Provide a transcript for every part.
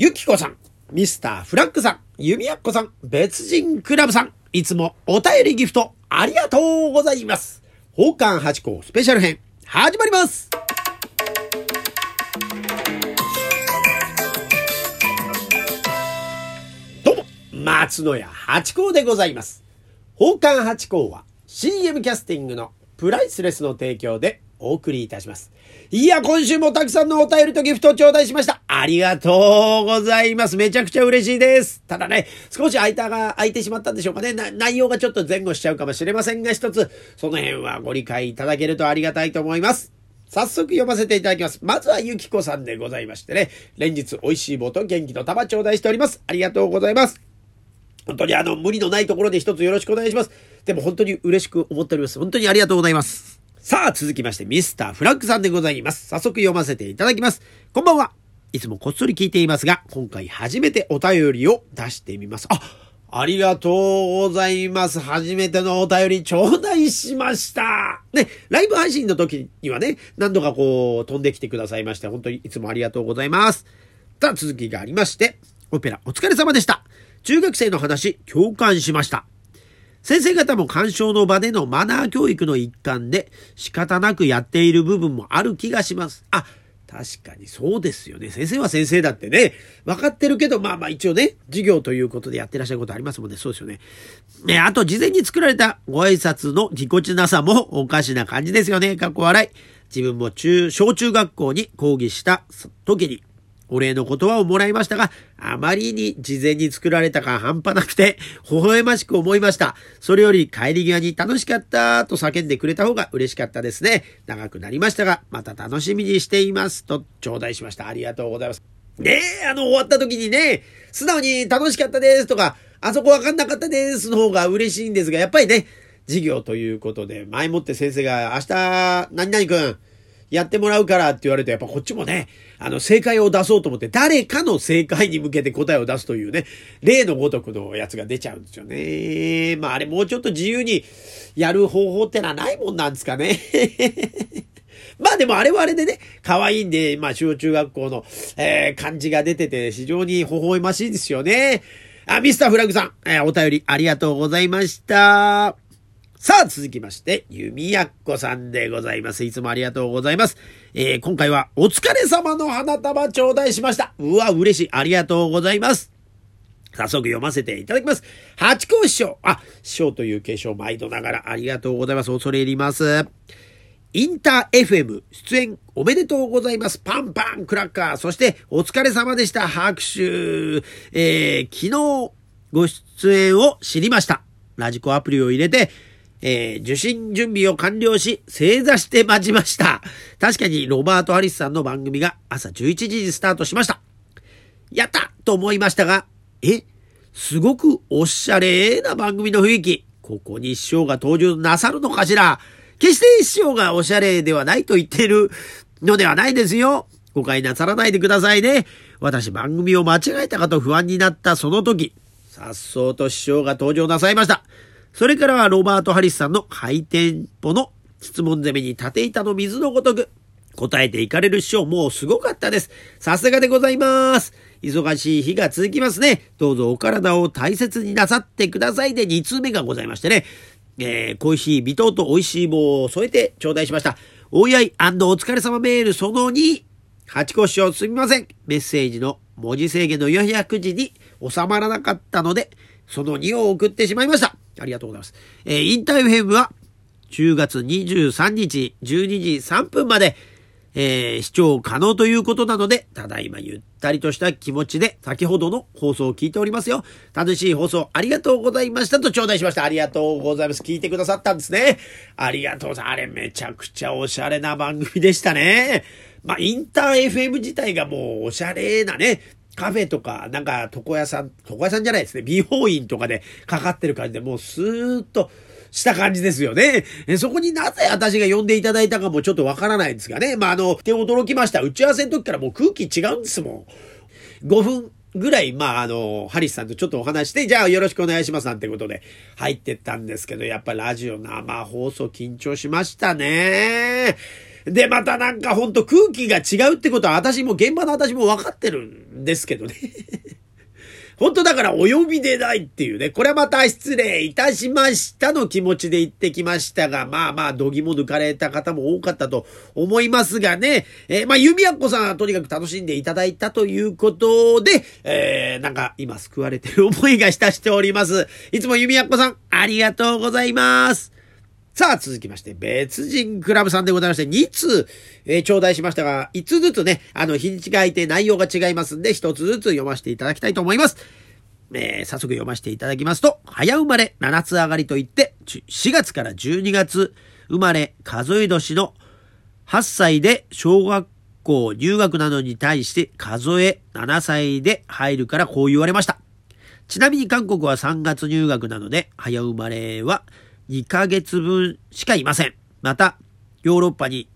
ゆきこさん、ミスターフラッグさん、ゆみやっこさん、別人クラブさん、いつもお便りギフトありがとうございます。宝冠八甲スペシャル編、始まりますどうも、松野屋八甲でございます。宝冠八甲は CM キャスティングのプライスレスの提供でお送りいたします。いや、今週もたくさんのお便りとギフトを頂戴しました。ありがとうございます。めちゃくちゃ嬉しいです。ただね、少し空いたが、空いてしまったんでしょうかね。内容がちょっと前後しちゃうかもしれませんが、一つ、その辺はご理解いただけるとありがたいと思います。早速読ませていただきます。まずはゆきこさんでございましてね、連日美味しい棒と元気の玉頂戴しております。ありがとうございます。本当にあの、無理のないところで一つよろしくお願いします。でも本当に嬉しく思っております。本当にありがとうございます。さあ、続きまして、ミスターフラッグさんでございます。早速読ませていただきます。こんばんは。いつもこっそり聞いていますが、今回初めてお便りを出してみます。あ、ありがとうございます。初めてのお便り頂戴しました。ね、ライブ配信の時にはね、何度かこう飛んできてくださいまして、本当にいつもありがとうございます。さあ、続きがありまして、オペラお疲れ様でした。中学生の話、共感しました。先生方も鑑賞の場でのマナー教育の一環で仕方なくやっている部分もある気がします。あ、確かにそうですよね。先生は先生だってね、分かってるけど、まあまあ一応ね、授業ということでやってらっしゃることありますもんね。そうですよね。ね、あと事前に作られたご挨拶のぎこちなさもおかしな感じですよね。かっこ笑い。自分も中、小中学校に講義した時に、お礼の言葉をもらいましたが、あまりに事前に作られたか半端なくて、微笑ましく思いました。それより帰り際に楽しかったと叫んでくれた方が嬉しかったですね。長くなりましたが、また楽しみにしています。と頂戴しました。ありがとうございます。ねえ、あの、終わった時にね、素直に楽しかったですとか、あそこわかんなかったですの方が嬉しいんですが、やっぱりね、授業ということで、前もって先生が、明日、何々くん、やってもらうからって言われると、やっぱこっちもね、あの、正解を出そうと思って、誰かの正解に向けて答えを出すというね、例のごとくのやつが出ちゃうんですよね。まあ、あれもうちょっと自由にやる方法ってのはないもんなんですかね。まあでもあれはあれでね、可愛いんで、まあ小中学校の、えー、感じが出てて非常に微笑ましいですよね。あ、ミスターフラグさん、えー、お便りありがとうございました。さあ、続きまして、ゆみやっこさんでございます。いつもありがとうございます。えー、今回はお疲れ様の花束頂戴しました。うわ、嬉しい。ありがとうございます。早速読ませていただきます。八甲師匠。あ、師匠という継承毎度ながらありがとうございます。恐れ入ります。インター FM 出演おめでとうございます。パンパンクラッカー。そしてお疲れ様でした。拍手。えー、昨日ご出演を知りました。ラジコアプリを入れて、えー、受信準備を完了し、正座して待ちました。確かにロバート・ハリスさんの番組が朝11時にスタートしました。やったと思いましたが、え？すごくおしゃれな番組の雰囲気。ここに師匠が登場なさるのかしら？決して師匠がおしゃれではないと言っているのではないですよ。誤解なさらないでくださいね。私番組を間違えたかと不安になったその時、さっそうと師匠が登場なさいました。それからはロバート・ハリスさんのハイテンポの質問攻めに縦板の水のごとく答えていかれる師匠もうすごかったです。さすがでございます。忙しい日が続きますね。どうぞお体を大切になさってくださいで2通目がございましてね。えー、恋しい微糖と美味しい棒を添えて頂戴しました。お祝いお疲れ様メールその2。八個師匠すみません。メッセージの文字制限の400字に収まらなかったので、その2を送ってしまいました。ありがとうございます。えー、インターフェムは10月23日12時3分まで、えー、視聴可能ということなので、ただいまゆったりとした気持ちで先ほどの放送を聞いておりますよ。楽しい放送ありがとうございましたと頂戴しました。ありがとうございます。聞いてくださったんですね。ありがとうございます。あれめちゃくちゃおしゃれな番組でしたね。まあ、インター FM 自体がもうおしゃれなね、カフェとか、なんか床屋さん、床屋さんじゃないですね。美容院とかでかかってる感じで、もうスーッとした感じですよね。そこになぜ私が呼んでいただいたかもちょっとわからないんですがね。まあ、あの、手驚きました。打ち合わせの時からもう空気違うんですもん。5分ぐらい、まあ、あの、ハリスさんとちょっとお話して、じゃあよろしくお願いしますなんてことで入ってったんですけど、やっぱラジオ生放送緊張しましたね。で、またなんかほんと空気が違うってことは私も現場の私も分かってるんですけどね。本当だからお呼びでないっていうね、これはまた失礼いたしましたの気持ちで行ってきましたが、まあまあ、どぎも抜かれた方も多かったと思いますがね、えー、まあ、弓矢子さんはとにかく楽しんでいただいたということで、えー、なんか今救われてる思いがしたしております。いつも弓矢子さん、ありがとうございます。さあ、続きまして、別人クラブさんでございまして、2通、えー、頂戴しましたが、5つずつね、あの、日にちがいて内容が違いますんで、1つずつ読ませていただきたいと思います。えー、早速読ませていただきますと、早生まれ7つ上がりといって、4月から12月生まれ数え年の8歳で小学校入学などに対して数え7歳で入るからこう言われました。ちなみに韓国は3月入学なので、早生まれは2ヶ月分しかいません。また、ヨーロッパに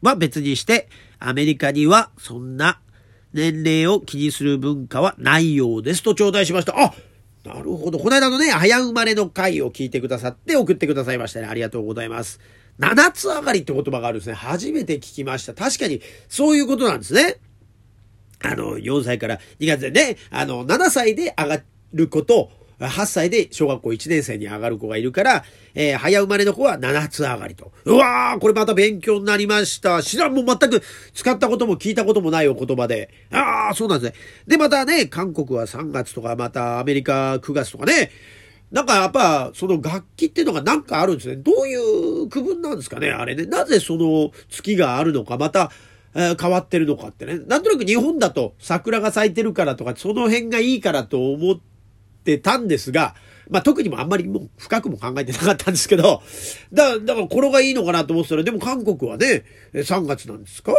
は別にして、アメリカにはそんな年齢を気にする文化はないようですと頂戴しました。あなるほど。この間のね、早生まれの回を聞いてくださって送ってくださいましたね。ありがとうございます。七つ上がりって言葉があるんですね。初めて聞きました。確かに、そういうことなんですね。あの、4歳から2月でね、あの、7歳で上がること、8歳で小学校1年生に上がる子がいるから、えー、早生まれの子は7つ上がりと。うわーこれまた勉強になりました。知らんも全く使ったことも聞いたこともないお言葉で。ああ、そうなんですね。で、またね、韓国は3月とか、またアメリカ9月とかね、なんかやっぱ、その楽器っていうのがなんかあるんですね。どういう区分なんですかね、あれね。なぜその月があるのか、また、え、変わってるのかってね。なんとなく日本だと桜が咲いてるからとか、その辺がいいからと思ってってたんですが、まあ、特にもあんまりもう深くも考えてなかったんですけど、だ、だからこれがいいのかなと思ってたら、でも韓国はね、3月なんですか？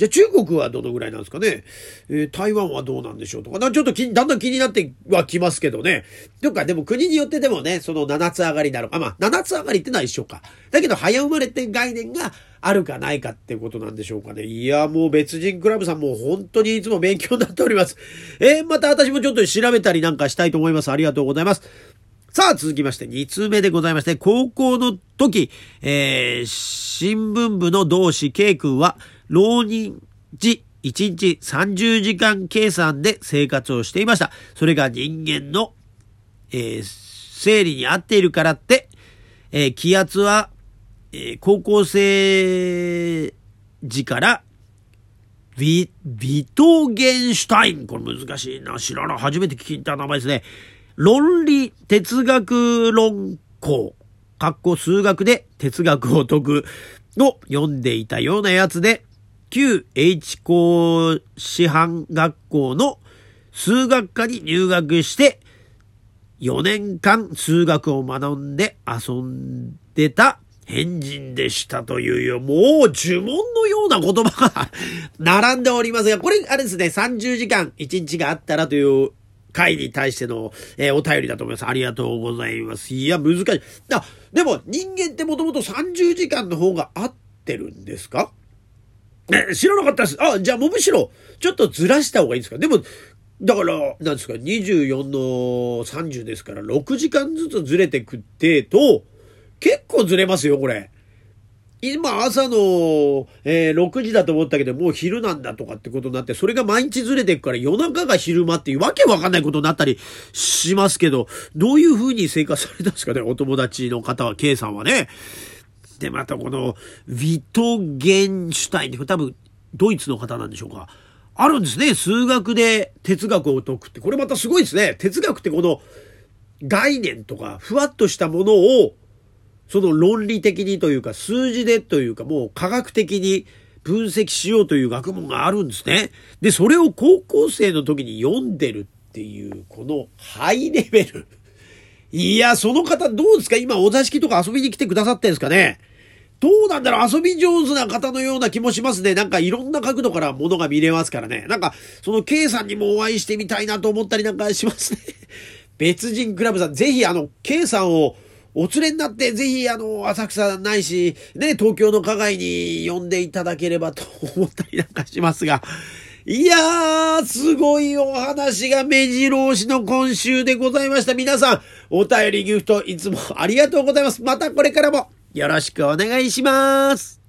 じゃあ中国はどのぐらいなんですかね、えー、台湾はどうなんでしょうとか、なちょっとだんだん気になってはきますけどね。とか、でも国によってでもね、その7つ上がりなのか、まあ、7つ上がりってのは一緒か。だけど、早生まれって概念があるかないかってことなんでしょうかね。いや、もう別人クラブさんも本当にいつも勉強になっております。えー、また私もちょっと調べたりなんかしたいと思います。ありがとうございます。さあ、続きまして、2通目でございまして、高校の時、えー、新聞部の同志 K 君は、浪人時、1日30時間計算で生活をしていました。それが人間の、えー、生理に合っているからって、えー、気圧は、えー、高校生時からビ、ビトゲンシュタイン。これ難しいな。知らない。初めて聞いた名前ですね。論理哲学論考。括弧数学で哲学を解くを読んでいたようなやつで、旧 H 校師範学校の数学科に入学して、4年間数学を学んで遊んでた変人でしたというよ、もう呪文のような言葉が並んでおりますが、これ、あれですね、30時間1日があったらという回に対しての、えー、お便りだと思います。ありがとうございます。いや、難しい。あ、でも人間ってもともと30時間の方が合ってるんですか？え、知らなかったです。あ、じゃあもうむしろ、ちょっとずらした方がいいんですか？でも、だから、なんですか、24の30ですから、6時間ずつずれてくってと、結構ずれますよ、これ。今朝の、えー、6時だと思ったけど、もう昼なんだとかってことになって、それが毎日ずれていくから夜中が昼間っていうわけわかんないことになったりしますけど、どういう風に生活されたんですかね、お友達の方は、K さんはね。で、またこの、ウィトゲンシュタインって多分、ドイツの方なんでしょうか。あるんですね。数学で哲学を解くって。これまたすごいですね。哲学ってこの概念とか、ふわっとしたものをその論理的にというか数字でというかもう科学的に分析しようという学問があるんですね。で、それを高校生の時に読んでるっていうこのハイレベル。いや、その方どうですか？今お座敷とか遊びに来てくださってんですかね？どうなんだろう遊び上手な方のような気もしますね。なんかいろんな角度からものが見れますからね。なんか、その K さんにもお会いしてみたいなと思ったりなんかしますね。別人クラブさん、ぜひあの、K さんをお連れになって、ぜひ、あの、浅草ないし、ね、東京の花街に呼んでいただければと思ったりなんかしますが、いやー、すごいお話が目白押しの今週でございました。皆さん、お便りギフトいつもありがとうございます。またこれからもよろしくお願いします。